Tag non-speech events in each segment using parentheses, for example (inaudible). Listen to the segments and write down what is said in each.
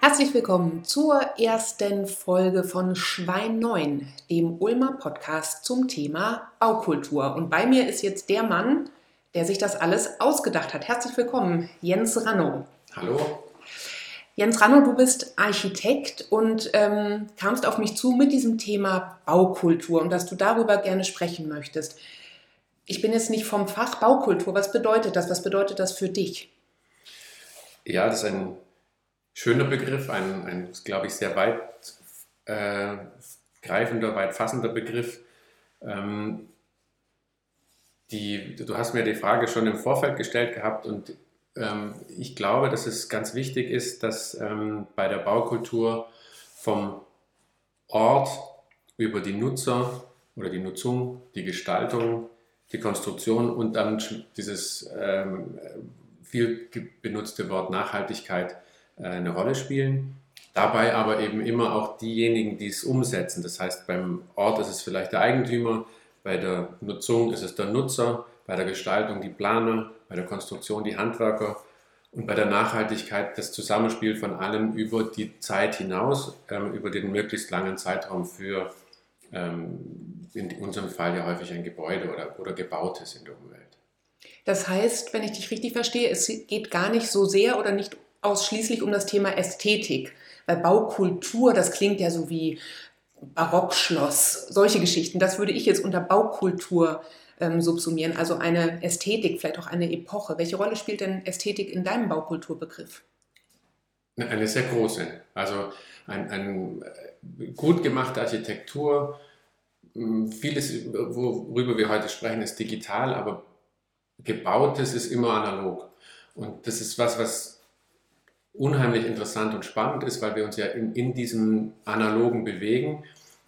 Herzlich willkommen zur ersten Folge von Schwein 9, dem Ulmer Podcast zum Thema Baukultur. Und bei mir ist jetzt der Mann, der sich das alles ausgedacht hat. Herzlich willkommen, Jens Ranno. Hallo. Jens Ranno, du bist Architekt und ähm, kamst auf mich zu mit diesem Thema Baukultur und dass du darüber gerne sprechen möchtest. Ich bin jetzt nicht vom Fach Baukultur. Was bedeutet das? Was bedeutet das für dich? Ja, das ist ein schöner Begriff, ein, ein glaube ich, sehr weit äh, greifender, weit fassender Begriff. Ähm, die, du hast mir die Frage schon im Vorfeld gestellt gehabt und ich glaube, dass es ganz wichtig ist, dass ähm, bei der Baukultur vom Ort über die Nutzer oder die Nutzung, die Gestaltung, die Konstruktion und dann dieses ähm, viel benutzte Wort Nachhaltigkeit äh, eine Rolle spielen. Dabei aber eben immer auch diejenigen, die es umsetzen. Das heißt, beim Ort ist es vielleicht der Eigentümer, bei der Nutzung ist es der Nutzer, bei der Gestaltung die Planer, bei der Konstruktion die Handwerker und bei der Nachhaltigkeit das Zusammenspiel von allem über die Zeit hinaus, ähm, über den möglichst langen Zeitraum für ähm, in unserem Fall ja häufig ein Gebäude oder, oder Gebautes in der Umwelt. Das heißt, wenn ich dich richtig verstehe, es geht gar nicht so sehr oder nicht ausschließlich um das Thema Ästhetik, weil Baukultur, das klingt ja so wie Barockschloss, solche Geschichten. Das würde ich jetzt unter Baukultur ähm, subsumieren, also eine Ästhetik, vielleicht auch eine Epoche. Welche Rolle spielt denn Ästhetik in deinem Baukulturbegriff? Eine sehr große. Also ein, ein äh, gut gemachte Architektur, hm, vieles, worüber wir heute sprechen, ist digital, aber gebautes ist immer analog. Und das ist was, was unheimlich interessant und spannend ist, weil wir uns ja in, in diesem analogen bewegen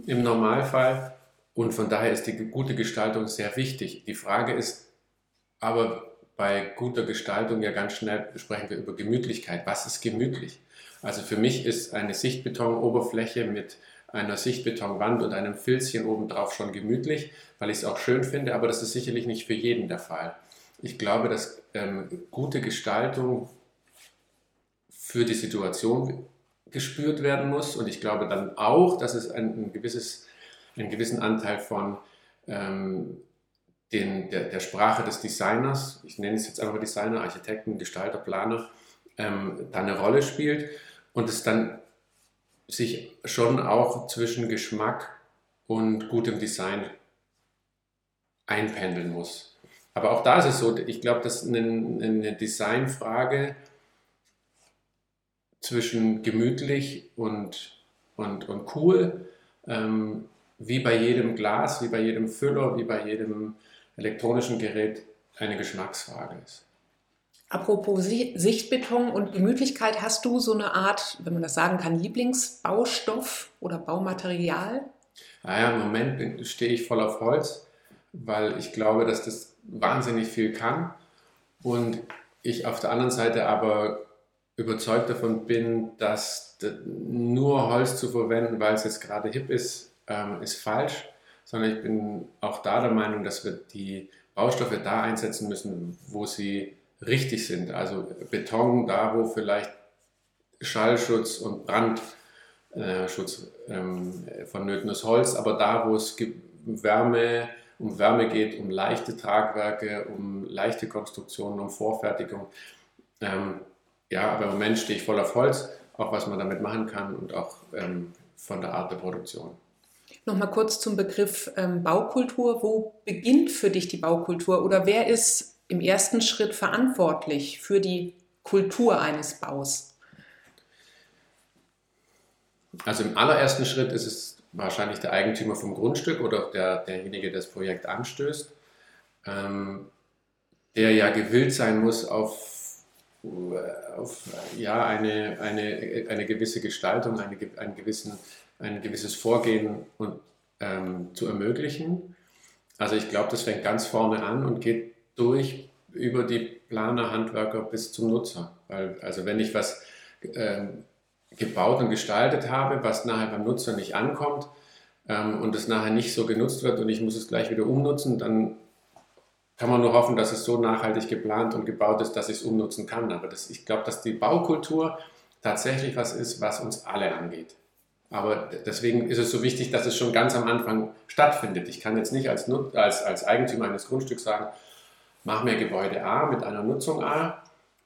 im Normalfall. Und von daher ist die gute Gestaltung sehr wichtig. Die Frage ist aber bei guter Gestaltung ja ganz schnell sprechen wir über Gemütlichkeit. Was ist gemütlich? Also für mich ist eine Sichtbetonoberfläche mit einer Sichtbetonwand und einem Filzchen obendrauf schon gemütlich, weil ich es auch schön finde, aber das ist sicherlich nicht für jeden der Fall. Ich glaube, dass ähm, gute Gestaltung für die Situation gespürt werden muss und ich glaube dann auch, dass es ein, ein gewisses einen gewissen Anteil von ähm, den, der, der, Sprache des Designers, ich nenne es jetzt einfach Designer, Architekten, Gestalter, Planer, ähm, da eine Rolle spielt und es dann sich schon auch zwischen Geschmack und gutem Design einpendeln muss. Aber auch da ist es so, ich glaube, dass eine, eine Designfrage zwischen gemütlich und, und, und cool ähm, wie bei jedem Glas, wie bei jedem Füller, wie bei jedem elektronischen Gerät eine Geschmacksfrage ist. Apropos Sichtbeton und Gemütlichkeit, hast du so eine Art, wenn man das sagen kann, Lieblingsbaustoff oder Baumaterial? Naja, im Moment stehe ich voll auf Holz, weil ich glaube, dass das wahnsinnig viel kann und ich auf der anderen Seite aber überzeugt davon bin, dass nur Holz zu verwenden, weil es jetzt gerade hip ist, ähm, ist falsch, sondern ich bin auch da der Meinung, dass wir die Baustoffe da einsetzen müssen, wo sie richtig sind. Also Beton da, wo vielleicht Schallschutz und Brandschutz ähm, vonnöten ist, Holz, aber da, wo es Wärme, um Wärme geht, um leichte Tragwerke, um leichte Konstruktionen, um Vorfertigung. Ähm, ja, aber im Moment stehe ich voll auf Holz, auch was man damit machen kann und auch ähm, von der Art der Produktion. Nochmal kurz zum Begriff ähm, Baukultur. Wo beginnt für dich die Baukultur oder wer ist im ersten Schritt verantwortlich für die Kultur eines Baus? Also im allerersten Schritt ist es wahrscheinlich der Eigentümer vom Grundstück oder der, derjenige, der das Projekt anstößt, ähm, der ja gewillt sein muss auf, auf ja, eine, eine, eine gewisse Gestaltung, eine, einen gewissen ein gewisses Vorgehen und, ähm, zu ermöglichen. Also ich glaube, das fängt ganz vorne an und geht durch über die Planer, Handwerker bis zum Nutzer. Weil, also wenn ich was ähm, gebaut und gestaltet habe, was nachher beim Nutzer nicht ankommt, ähm, und es nachher nicht so genutzt wird und ich muss es gleich wieder umnutzen, dann kann man nur hoffen, dass es so nachhaltig geplant und gebaut ist, dass ich es umnutzen kann. Aber das, ich glaube, dass die Baukultur tatsächlich was ist, was uns alle angeht. Aber deswegen ist es so wichtig, dass es schon ganz am Anfang stattfindet. Ich kann jetzt nicht als, als, als Eigentümer eines Grundstücks sagen, mach mir Gebäude A mit einer Nutzung A,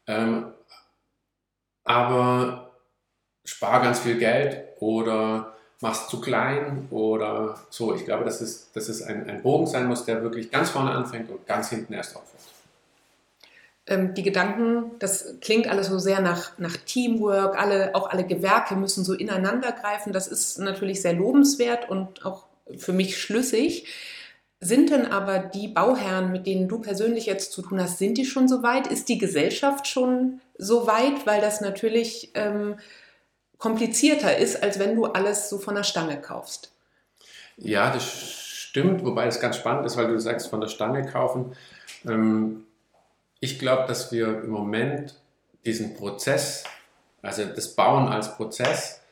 ähm, aber spar ganz viel Geld oder mach's zu klein oder so. Ich glaube, dass es, dass es ein, ein Bogen sein muss, der wirklich ganz vorne anfängt und ganz hinten erst aufhört. Ähm, die Gedanken, das klingt alles so sehr nach, nach Teamwork, alle, auch alle Gewerke müssen so ineinander greifen. Das ist natürlich sehr lobenswert und auch für mich schlüssig. Sind denn aber die Bauherren, mit denen du persönlich jetzt zu tun hast, sind die schon so weit? Ist die Gesellschaft schon so weit? Weil das natürlich ähm, komplizierter ist, als wenn du alles so von der Stange kaufst. Ja, das stimmt, wobei es ganz spannend ist, weil du sagst, von der Stange kaufen. Ähm, ich glaube, dass wir im Moment diesen Prozess, also das Bauen als Prozess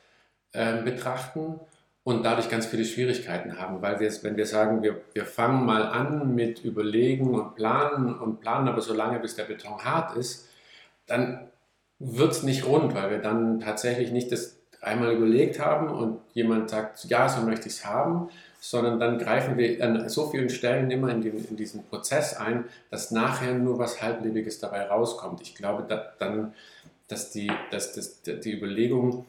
ähm, betrachten und dadurch ganz viele Schwierigkeiten haben, weil wir, wenn wir sagen, wir, wir fangen mal an mit Überlegen und Planen und planen aber so lange, bis der Beton hart ist, dann wird es nicht rund, weil wir dann tatsächlich nicht das einmal überlegt haben und jemand sagt, ja, so möchte ich es haben, sondern dann greifen wir an so vielen Stellen immer in, den, in diesen Prozess ein, dass nachher nur was Halblebiges dabei rauskommt. Ich glaube da, dann, dass, die, dass das, die Überlegung,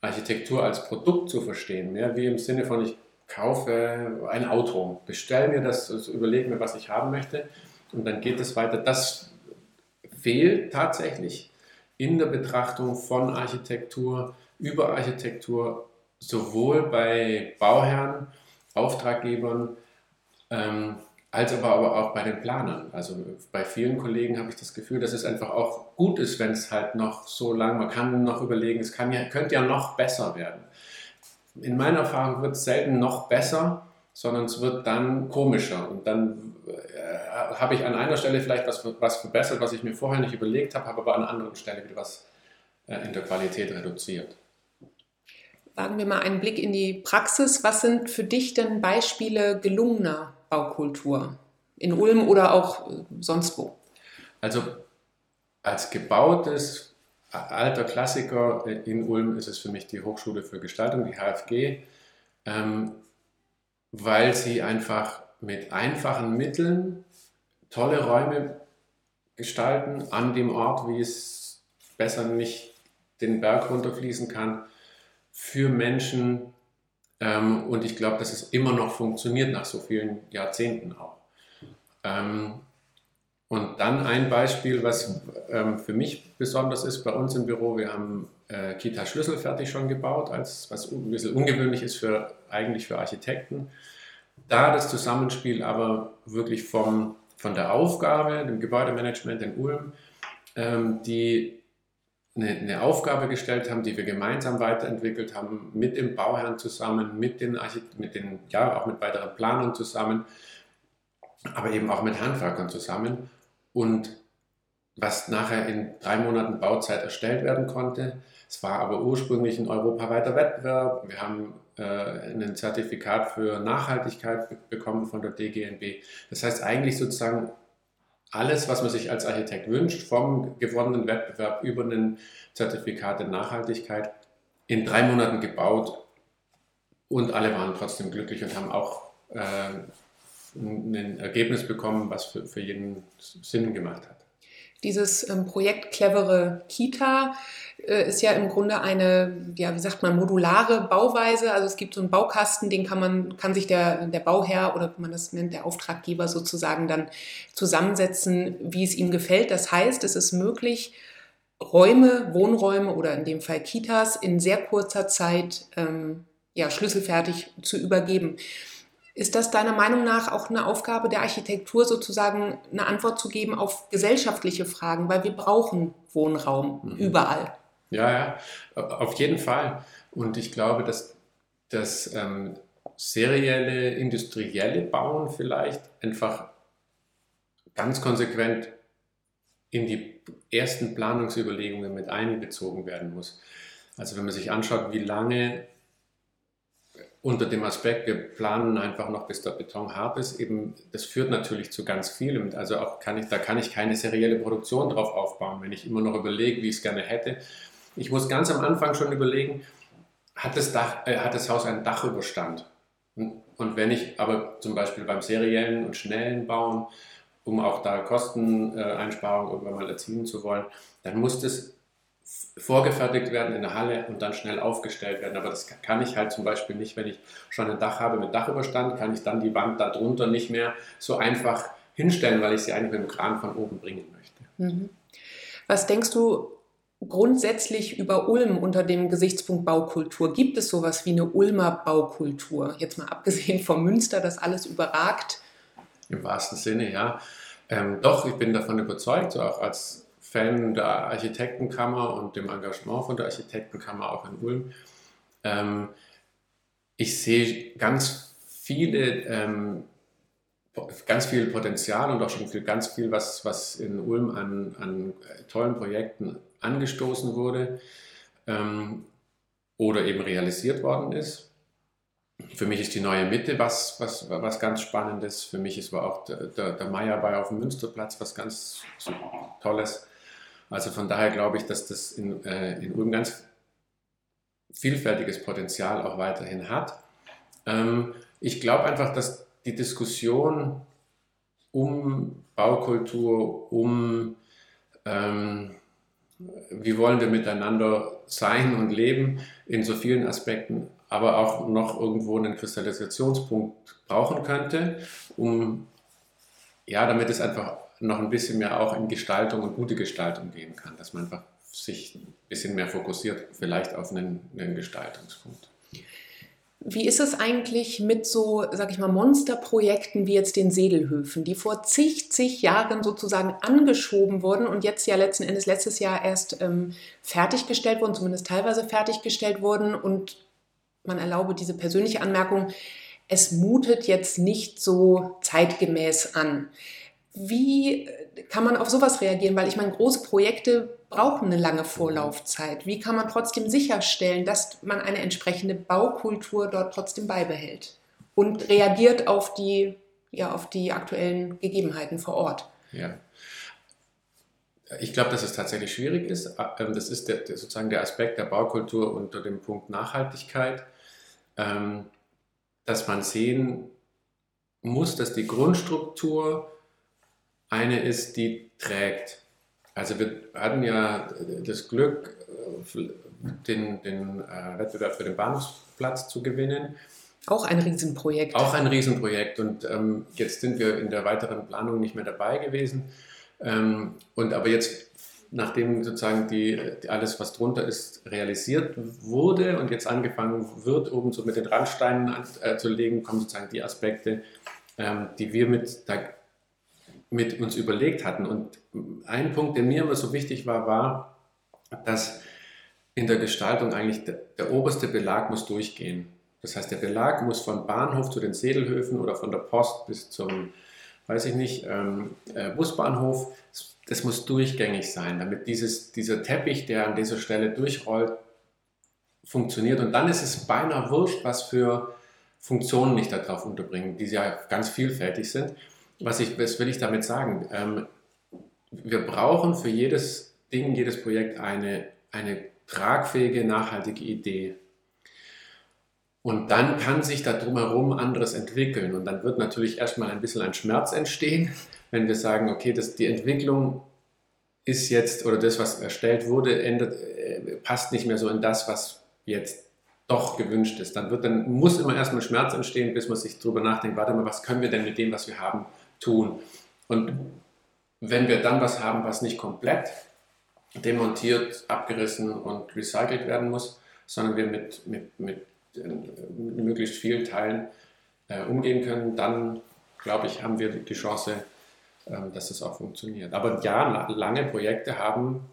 Architektur als Produkt zu verstehen, mehr wie im Sinne von, ich kaufe ein Auto, bestelle mir das, also überlege mir, was ich haben möchte und dann geht es weiter. Das fehlt tatsächlich in der Betrachtung von Architektur, über Architektur, sowohl bei Bauherren, Auftraggebern, ähm, als aber, aber auch bei den Planern. Also bei vielen Kollegen habe ich das Gefühl, dass es einfach auch gut ist, wenn es halt noch so lang, man kann noch überlegen, es kann ja, könnte ja noch besser werden. In meiner Erfahrung wird es selten noch besser, sondern es wird dann komischer und dann äh, habe ich an einer Stelle vielleicht was, was verbessert, was ich mir vorher nicht überlegt habe, habe aber an einer anderen Stelle wieder was äh, in der Qualität reduziert. Wagen wir mal einen Blick in die Praxis. Was sind für dich denn Beispiele gelungener Baukultur in Ulm oder auch äh, sonst wo? Also als gebautes alter Klassiker in Ulm ist es für mich die Hochschule für Gestaltung, die HFG. Ähm, weil sie einfach mit einfachen Mitteln tolle Räume gestalten an dem Ort, wie es besser nicht den Berg runterfließen kann, für Menschen. Ähm, und ich glaube, dass es immer noch funktioniert nach so vielen Jahrzehnten auch. Ähm, und dann ein Beispiel, was ähm, für mich besonders ist bei uns im Büro. Wir haben äh, Kita Schlüssel fertig schon gebaut, als, was ein bisschen ungewöhnlich ist für, eigentlich für Architekten. Da das Zusammenspiel aber wirklich vom, von der Aufgabe, dem Gebäudemanagement in Ulm, ähm, die eine, eine, Aufgabe gestellt haben, die wir gemeinsam weiterentwickelt haben, mit dem Bauherrn zusammen, mit den, mit den ja, auch mit weiteren Planern zusammen, aber eben auch mit Handwerkern zusammen. Und was nachher in drei Monaten Bauzeit erstellt werden konnte. Es war aber ursprünglich ein europaweiter Wettbewerb. Wir haben äh, ein Zertifikat für Nachhaltigkeit bekommen von der DGNB. Das heißt eigentlich sozusagen alles, was man sich als Architekt wünscht, vom gewonnenen Wettbewerb über ein Zertifikat in Nachhaltigkeit, in drei Monaten gebaut und alle waren trotzdem glücklich und haben auch äh, ein Ergebnis bekommen, was für, für jeden Sinn gemacht hat. Dieses ähm, Projekt Clevere Kita äh, ist ja im Grunde eine, ja, wie sagt man, modulare Bauweise. Also es gibt so einen Baukasten, den kann man, kann sich der, der Bauherr oder wie man das nennt, der Auftraggeber sozusagen dann zusammensetzen, wie es ihm gefällt. Das heißt, es ist möglich, Räume, Wohnräume oder in dem Fall Kitas in sehr kurzer Zeit ähm, ja, schlüsselfertig zu übergeben. Ist das deiner Meinung nach auch eine Aufgabe der Architektur, sozusagen eine Antwort zu geben auf gesellschaftliche Fragen? Weil wir brauchen Wohnraum mhm. überall. Ja, ja, auf jeden Fall. Und ich glaube, dass das ähm, serielle, industrielle Bauen vielleicht einfach ganz konsequent in die ersten Planungsüberlegungen mit einbezogen werden muss. Also wenn man sich anschaut, wie lange unter dem Aspekt, wir planen einfach noch, bis der Beton hart ist, eben, das führt natürlich zu ganz vielem. Also auch kann ich, da kann ich keine serielle Produktion drauf aufbauen, wenn ich immer noch überlege, wie ich es gerne hätte. Ich muss ganz am Anfang schon überlegen, hat das, Dach, äh, hat das Haus einen Dachüberstand? Und, und wenn ich aber zum Beispiel beim seriellen und schnellen Bauen, um auch da Kosteneinsparungen irgendwann mal erzielen zu wollen, dann muss das vorgefertigt werden in der Halle und dann schnell aufgestellt werden. Aber das kann ich halt zum Beispiel nicht, wenn ich schon ein Dach habe mit Dachüberstand, kann ich dann die Wand darunter nicht mehr so einfach hinstellen, weil ich sie eigentlich mit dem Kran von oben bringen möchte. Mhm. Was denkst du grundsätzlich über Ulm unter dem Gesichtspunkt Baukultur? Gibt es sowas wie eine Ulmer Baukultur? Jetzt mal abgesehen vom Münster, das alles überragt. Im wahrsten Sinne, ja. Ähm, doch, ich bin davon überzeugt, so auch als Fan der Architektenkammer und dem Engagement von der Architektenkammer auch in Ulm. Ähm, ich sehe ganz viele, ähm, ganz viel Potenzial und auch schon viel, ganz viel, was, was in Ulm an, an tollen Projekten angestoßen wurde ähm, oder eben realisiert worden ist. Für mich ist die neue Mitte was, was, was ganz Spannendes. Für mich ist aber auch der, der, der Meierbei auf dem Münsterplatz was ganz Tolles. Also von daher glaube ich, dass das in, äh, in Ulm ganz vielfältiges Potenzial auch weiterhin hat. Ähm, ich glaube einfach, dass die Diskussion um Baukultur, um ähm, wie wollen wir miteinander sein und leben in so vielen Aspekten, aber auch noch irgendwo einen Kristallisationspunkt brauchen könnte, um ja, damit es einfach noch ein bisschen mehr auch in Gestaltung und gute Gestaltung gehen kann, dass man einfach sich ein bisschen mehr fokussiert, vielleicht auf einen, einen Gestaltungspunkt. Wie ist es eigentlich mit so, sag ich mal, Monsterprojekten wie jetzt den Sedelhöfen, die vor zig, zig Jahren sozusagen angeschoben wurden und jetzt ja letzten Endes letztes Jahr erst ähm, fertiggestellt wurden, zumindest teilweise fertiggestellt wurden und man erlaube diese persönliche Anmerkung, es mutet jetzt nicht so zeitgemäß an. Wie kann man auf sowas reagieren? Weil ich meine, große Projekte brauchen eine lange Vorlaufzeit. Wie kann man trotzdem sicherstellen, dass man eine entsprechende Baukultur dort trotzdem beibehält und reagiert auf die, ja, auf die aktuellen Gegebenheiten vor Ort? Ja. Ich glaube, dass es tatsächlich schwierig ist. Ähm, das ist der, der, sozusagen der Aspekt der Baukultur unter dem Punkt Nachhaltigkeit, ähm, dass man sehen muss, dass die Grundstruktur eine ist, die trägt. Also wir hatten ja das Glück, den, den äh, Wettbewerb für den Bahnhofsplatz zu gewinnen. Auch ein Riesenprojekt. Auch ein Riesenprojekt. Und ähm, jetzt sind wir in der weiteren Planung nicht mehr dabei gewesen. Ähm, und aber jetzt, nachdem sozusagen die, die, alles, was drunter ist, realisiert wurde und jetzt angefangen wird, oben so mit den Randsteinen an, äh, zu legen, kommen sozusagen die Aspekte, ähm, die wir mit da mit uns überlegt hatten. Und ein Punkt, der mir immer so wichtig war, war, dass in der Gestaltung eigentlich der, der oberste Belag muss durchgehen. Das heißt, der Belag muss vom Bahnhof zu den Sedelhöfen oder von der Post bis zum, weiß ich nicht, ähm, äh, Busbahnhof, das, muss durchgängig sein, damit dieses, dieser Teppich, der an dieser Stelle durchrollt, funktioniert. Und dann ist es beinahe wurscht, was für Funktionen ich darauf unterbringe, die ja ganz vielfältig sind was, ich, was will ich damit sagen? Ähm, wir brauchen für jedes Ding, jedes Projekt eine, eine tragfähige, nachhaltige Idee. Und dann kann sich da drumherum anderes entwickeln. Und dann wird natürlich erstmal ein bisschen ein Schmerz entstehen, wenn wir sagen, okay, das, die Entwicklung ist jetzt, oder das, was erstellt wurde, ändert, äh, passt nicht mehr so in das, was jetzt doch gewünscht ist. Dann, wird, dann muss immer erstmal Schmerz entstehen, bis man sich darüber nachdenkt, warte mal, was können wir denn mit dem, was wir haben, tun. Und wenn wir dann was haben, was nicht komplett demontiert, abgerissen und recycelt werden muss, sondern wir mit, mit, mit, mit äh, möglichst vielen Teilen äh, umgehen können, dann glaube ich, haben wir die Chance, äh, dass das auch funktioniert. Aber ja, lange Projekte haben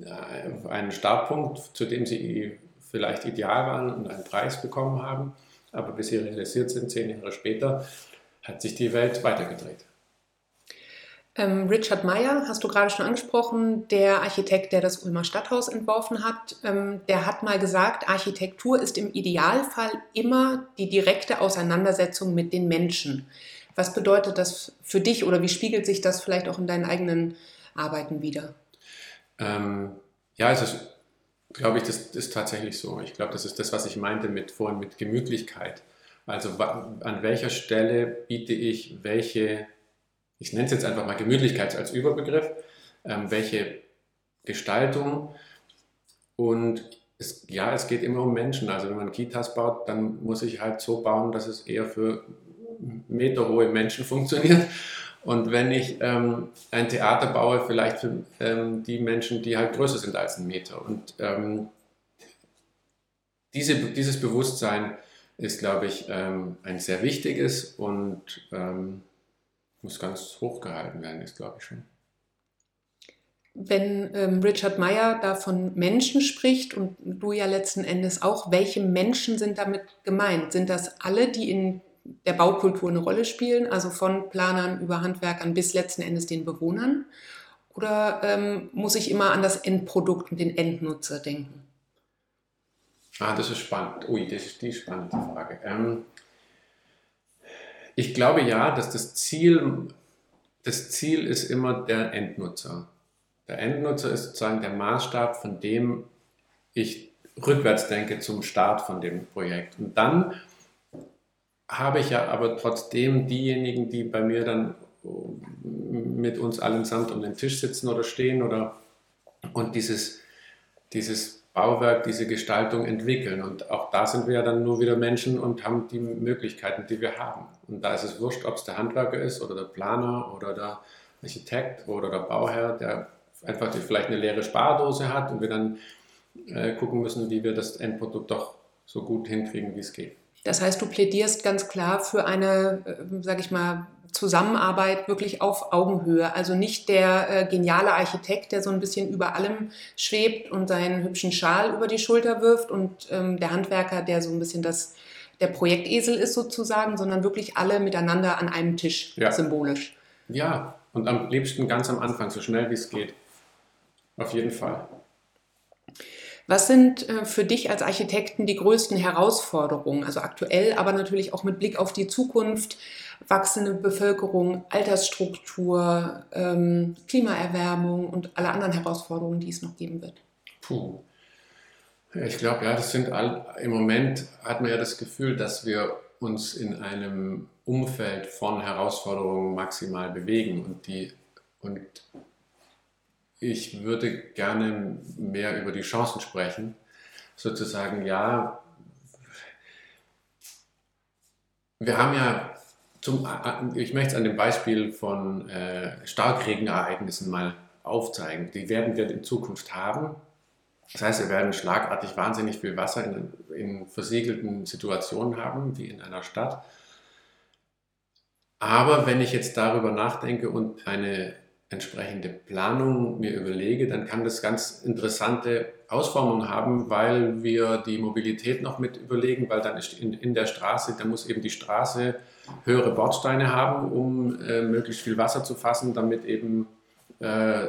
äh, einen Startpunkt, zu dem sie vielleicht ideal waren und einen Preis bekommen haben, aber bis sie realisiert sind, zehn Jahre später, hat sich die Welt weitergedreht. Ähm, Richard Meyer, hast du gerade schon angesprochen, der Architekt, der das Ulmer Stadthaus entworfen hat, ähm, der hat mal gesagt, Architektur ist im Idealfall immer die direkte Auseinandersetzung mit den Menschen. Was bedeutet das für dich oder wie spiegelt sich das vielleicht auch in deinen eigenen Arbeiten wieder? Ähm, ja, es ist, glaube ich, das ist tatsächlich so. Ich glaube, das ist das, was ich meinte mit vorhin mit Gemütlichkeit. Also an welcher Stelle biete ich welche ich nenne es jetzt einfach mal Gemütlichkeit als Überbegriff, ähm, welche Gestaltung und es, ja, es geht immer um Menschen. Also wenn man Kitas baut, dann muss ich halt so bauen, dass es eher für meterhohe Menschen funktioniert. Und wenn ich ähm, ein Theater baue, vielleicht für ähm, die Menschen, die halt größer sind als ein Meter. Und ähm, diese, dieses Bewusstsein ist, glaube ich, ähm, ein sehr wichtiges und ähm, muss ganz hoch gehalten werden, ist glaube ich schon. Wenn ähm, Richard Meyer da von Menschen spricht und du ja letzten Endes auch, welche Menschen sind damit gemeint? Sind das alle, die in der Baukultur eine Rolle spielen, also von Planern über Handwerkern bis letzten Endes den Bewohnern? Oder ähm, muss ich immer an das Endprodukt und den Endnutzer denken? Ah, das ist spannend. Ui, das ist die spannende Frage. Ähm, ich glaube ja, dass das Ziel, das Ziel ist immer der Endnutzer. Der Endnutzer ist sozusagen der Maßstab, von dem ich rückwärts denke zum Start von dem Projekt. Und dann habe ich ja aber trotzdem diejenigen, die bei mir dann mit uns allen samt um den Tisch sitzen oder stehen oder und dieses, dieses Bauwerk, diese Gestaltung entwickeln. Und auch da sind wir ja dann nur wieder Menschen und haben die Möglichkeiten, die wir haben. Und da ist es wurscht, ob es der Handwerker ist oder der Planer oder der Architekt oder der Bauherr, der einfach vielleicht eine leere Spardose hat und wir dann äh, gucken müssen, wie wir das Endprodukt doch so gut hinkriegen, wie es geht. Das heißt, du plädierst ganz klar für eine, äh, sage ich mal, Zusammenarbeit wirklich auf Augenhöhe. Also nicht der äh, geniale Architekt, der so ein bisschen über allem schwebt und seinen hübschen Schal über die Schulter wirft und ähm, der Handwerker, der so ein bisschen das, der Projektesel ist sozusagen, sondern wirklich alle miteinander an einem Tisch, ja. symbolisch. Ja, und am liebsten ganz am Anfang, so schnell wie es geht. Auf jeden Fall. Was sind äh, für dich als Architekten die größten Herausforderungen, also aktuell, aber natürlich auch mit Blick auf die Zukunft? wachsende Bevölkerung, Altersstruktur, ähm, Klimaerwärmung und alle anderen Herausforderungen, die es noch geben wird? Puh. Ich glaube, ja, das sind all, im Moment hat man ja das Gefühl, dass wir uns in einem Umfeld von Herausforderungen maximal bewegen und die und ich würde gerne mehr über die Chancen sprechen. Sozusagen, ja, wir haben ja zum, ich möchte es an dem Beispiel von äh, Starkregenereignissen mal aufzeigen. Die werden wir in Zukunft haben. Das heißt, wir werden schlagartig wahnsinnig viel Wasser in, in versiegelten Situationen haben, wie in einer Stadt. Aber wenn ich jetzt darüber nachdenke und eine entsprechende Planung mir überlege, dann kann das ganz interessante Ausformungen haben, weil wir die Mobilität noch mit überlegen, weil dann ist in, in der Straße, da muss eben die Straße höhere Bordsteine haben, um äh, möglichst viel Wasser zu fassen, damit eben äh,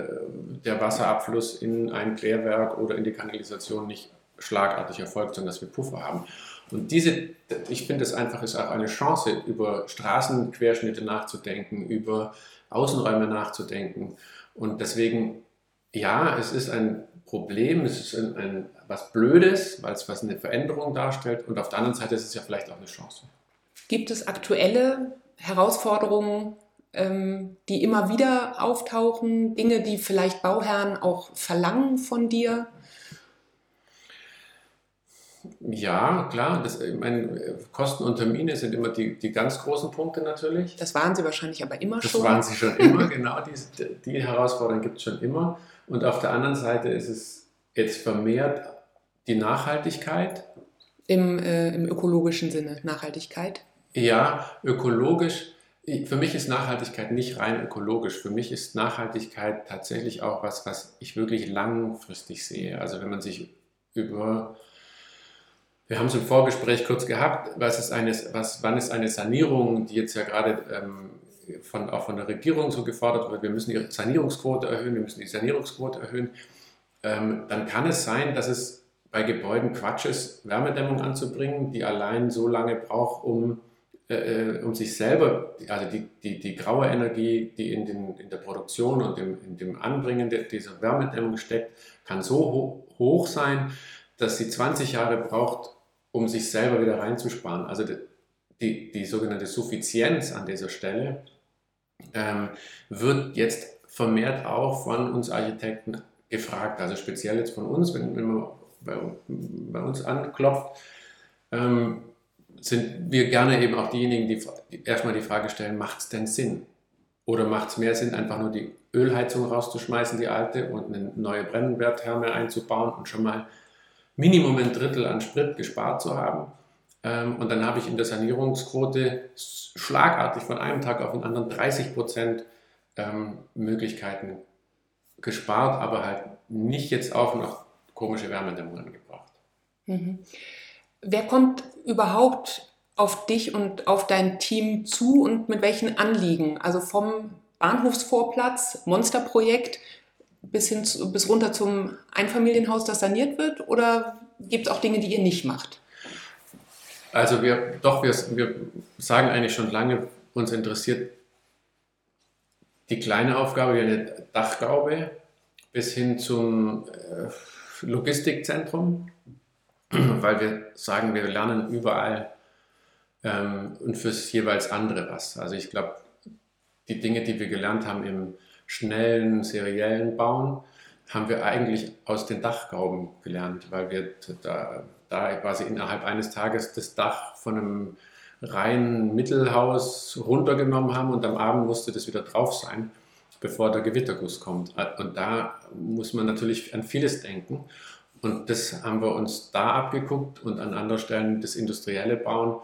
der Wasserabfluss in ein Klärwerk oder in die Kanalisation nicht schlagartig erfolgt, sondern dass wir Puffer haben. Und diese, ich finde es einfach ist auch eine Chance, über Straßenquerschnitte nachzudenken, über Außenräume nachzudenken. Und deswegen, ja, es ist ein Problem, es ist ein, ein was Blödes, weil es was eine Veränderung darstellt. Und auf der anderen Seite ist es ja vielleicht auch eine Chance. Gibt es aktuelle Herausforderungen, ähm, die immer wieder auftauchen, Dinge, die vielleicht Bauherren auch verlangen von dir? Ja, klar. Das, ich meine, Kosten und Termine sind immer die, die ganz großen Punkte natürlich. Das waren sie wahrscheinlich aber immer das schon. Das waren sie schon immer, (laughs) genau. Die, die Herausforderungen gibt es schon immer. Und auf der anderen Seite ist es jetzt vermehrt die Nachhaltigkeit. Im, äh, Im ökologischen Sinne Nachhaltigkeit? Ja, ökologisch. Für mich ist Nachhaltigkeit nicht rein ökologisch. Für mich ist Nachhaltigkeit tatsächlich auch was, was ich wirklich langfristig sehe. Also wenn man sich über wir haben es im Vorgespräch kurz gehabt, was ist eine, was, wann ist eine Sanierung, die jetzt ja gerade ähm, von, auch von der Regierung so gefordert wird, wir müssen die Sanierungsquote erhöhen, wir müssen die Sanierungsquote erhöhen, ähm, dann kann es sein, dass es bei Gebäuden Quatsch ist, Wärmedämmung anzubringen, die allein so lange braucht, um, äh, äh um sich selber, also die, die, die graue Energie, die in, den, in der Produktion und im, in dem Anbringen dieser Wärmedämmung steckt, kann so ho hoch sein, dass sie 20 Jahre braucht, um sich selber wieder reinzusparen. Also die, die, die sogenannte Suffizienz an dieser Stelle ähm, wird jetzt vermehrt auch von uns Architekten gefragt. Also speziell jetzt von uns, wenn, wenn man bei, bei uns anklopft, ähm, sind wir gerne eben auch diejenigen, die erstmal die Frage stellen, macht es denn Sinn? Oder macht es mehr Sinn, einfach nur die Ölheizung rauszuschmeißen, die alte, und eine neue Brennwerttherme einzubauen und schon mal Minimum ein Drittel an Sprit gespart zu haben? Ähm, und dann habe ich in der Sanierungsquote schlagartig von einem Tag auf den anderen 30 Prozent ähm, Möglichkeiten gespart, aber halt nicht jetzt auch noch komische Wärmedämmung angebracht. Mhm. Wer kommt überhaupt auf dich und auf dein Team zu und mit welchen Anliegen? Also vom Bahnhofsvorplatz, Monsterprojekt bis hin zu, bis runter zum Einfamilienhaus, das saniert wird? Oder gibt es auch Dinge, die ihr nicht macht? Also wir, doch, wir, wir sagen eigentlich schon lange, uns interessiert die kleine Aufgabe wie eine Dachgaube bis hin zum äh, Logistikzentrum, (clears throat) weil wir sagen, wir lernen überall ähm, und fürs jeweils andere was. Also ich glaube, die Dinge, die wir gelernt haben im schnellen, seriellen Bauen, haben wir eigentlich aus den Dachgauben gelernt, weil wir da, da quasi innerhalb eines Tages das Dach von einem reinen Mittelhaus runtergenommen haben und am Abend musste das wieder drauf sein, bevor der Gewitterguss kommt. Und da muss man natürlich an vieles denken. Und das haben wir uns da abgeguckt und an anderen Stellen das industrielle Bauen,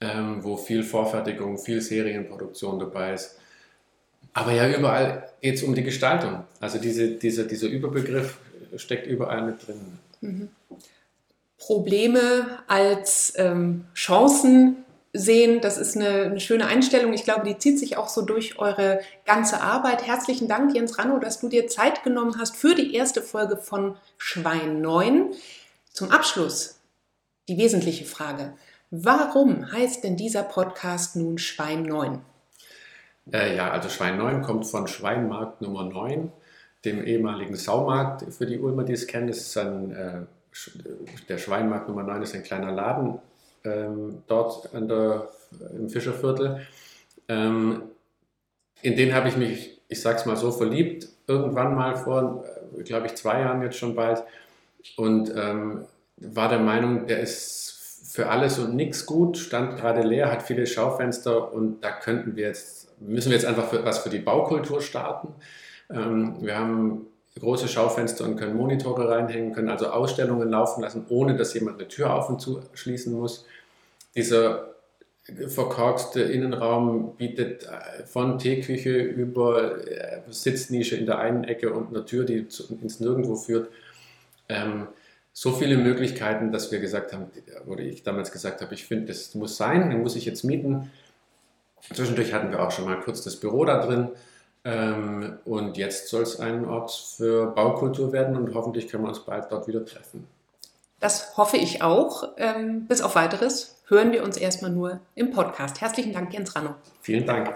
ähm, wo viel Vorfertigung, viel Serienproduktion dabei ist. Aber ja, überall geht es um die Gestaltung. Also diese, diese, dieser Überbegriff steckt überall mit drin. Mhm. Probleme als ähm, Chancen sehen, das ist eine, eine, schöne Einstellung. Ich glaube, die zieht sich auch so durch eure ganze Arbeit. Herzlichen Dank, Jens Ranno, dass du dir Zeit genommen hast für die erste Folge von Schwein 9. Zum Abschluss die wesentliche Frage. Warum heißt denn dieser Podcast nun Schwein 9? Äh, ja, also Schwein 9 kommt von Schweinmarkt Nummer 9, dem ehemaligen Saumarkt. Für die Ulmer, die es kennen, das ist ein, äh, der Schweinmarkt Nummer 9 ist ein kleiner Laden ähm, dort der, im Fischerviertel. Ähm, in den habe ich mich, ich sag's mal so, verliebt, irgendwann mal vor, äh, glaube ich, zwei Jahren jetzt schon bald. Und ähm, war der Meinung, der ist für alles und nichts gut, stand gerade leer, hat viele Schaufenster und da könnten wir jetzt, müssen wir jetzt einfach für, was für die Baukultur starten. Ähm, wir haben große Schaufenster und können Monitore reinhängen, können also Ausstellungen laufen lassen, ohne dass jemand eine Tür auf und zu schließen muss. Dieser verkorkste Innenraum bietet äh, von Teeküche über äh, Sitznische in der einen Ecke und einer Tür, die ins Nirgendwo führt, ähm, so viele Möglichkeiten, dass wir gesagt haben, oder ich damals gesagt habe, ich finde, das muss sein, den muss ich jetzt mieten. Zwischendurch hatten wir auch schon mal kurz das Büro da drin. Ähm, und jetzt soll es ein Ort für Baukultur werden und hoffentlich können wir uns bald dort wieder treffen. Das hoffe ich auch. Ähm, bis auf weiteres hören wir uns erstmal nur im Podcast. Herzlichen Dank, Jens Ranno. Vielen Dank.